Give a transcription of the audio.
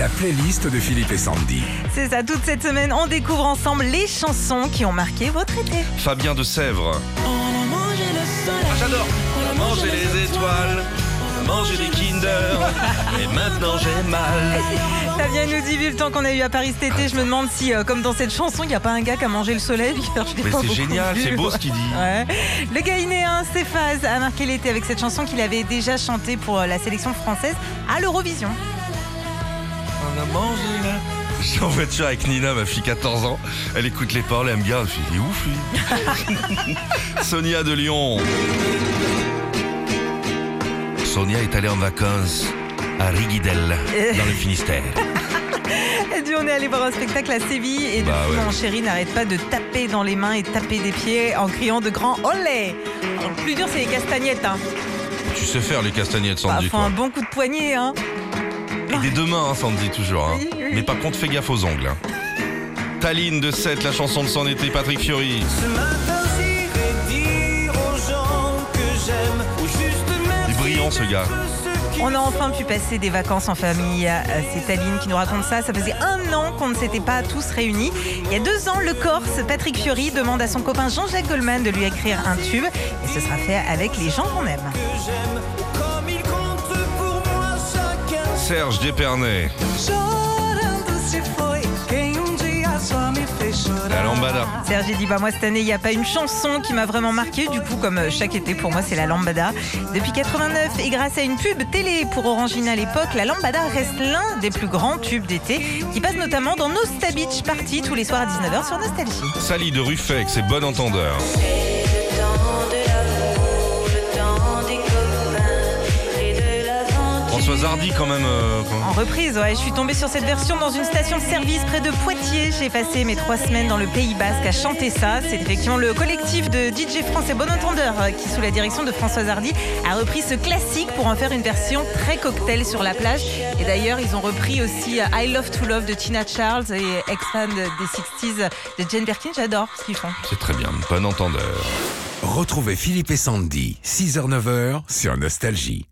La playlist de Philippe et Sandy. C'est ça, toute cette semaine, on découvre ensemble les chansons qui ont marqué votre été. Fabien de Sèvres. Ah, J'adore. On a mangé les étoiles, on a mangé des Kinder, et maintenant j'ai mal. Fabien nous dit, vu le temps qu'on a eu à Paris cet été, je me demande si, euh, comme dans cette chanson, il n'y a pas un gars qui a mangé le soleil. Je l'ai Mais pas c'est beaucoup génial, vu. c'est beau ce qu'il dit. Ouais. Le gaïnéen Céphase a marqué l'été avec cette chanson qu'il avait déjà chantée pour euh, la sélection française à l'Eurovision. On a mangé là. Suis en voiture avec Nina, ma fille 14 ans. Elle écoute les paroles, elle me regarde, elle fait, il est ouf lui. Sonia de Lyon. Sonia est allée en vacances à Riguidel, dans le Finistère. Elle dit on est allé voir un spectacle à Séville et Bah depuis ouais. mon chéri n'arrête pas de taper dans les mains et taper des pieds en criant de grands olé. Le plus dur c'est les castagnettes. Hein. Tu sais faire les castagnettes, Bah, Sandy, faut quoi. un bon coup de poignet. Hein. Et des deux mains, hein, Sandy, toujours. hein. Oui, oui. Mais par contre, fais gaffe aux ongles. hein. Taline de 7, la chanson de son été, Patrick Fiori. Ce matin j'irai dire aux gens que j'aime Ou juste merci Il est brillant, ce gars. On a enfin pu passer des vacances en famille. C'est Taline qui nous raconte ça. Ça faisait un an qu'on ne s'était pas tous réunis. Il y a deux ans, le Corse, Patrick Fiori, demande à son copain Jean-Jacques Goldman de lui écrire un tube. Et ce sera fait avec les gens qu'on aime. Fez chorar. La lambada. Serge dit bah moi cette année il n'y a pas une chanson qui m'a vraiment marqué. Du coup comme euh, chaque été pour moi c'est la lambada. Depuis 89 et grâce à une pub télé pour Orangine à l'époque la lambada reste l'un des plus grands tubes d'été qui passe notamment dans Nosta Beach Party tous les soirs à 19h sur Nostalgie. Sally de Ruffec, c'est bon entendeur. Françoise Hardy, quand même. euh, quand même. en reprise ouais je suis tombée sur cette version dans une station de service près de Poitiers j'ai passé mes trois semaines dans le Pays Basque à chanter ça c'est effectivement le collectif de DJ France et Bon Entendeur euh, qui sous la direction de Françoise Hardy a repris ce classique pour en faire une version très cocktail sur la plage et d'ailleurs ils ont repris aussi euh, I Love to Love de Tina Charles et ex-fan de- des 60s de Jane Birkin j'adore ce qu'ils font C'est très bien, bon entendeur. Retrouvez Philippe et Sandy, 6h-9h sur Nostalgie.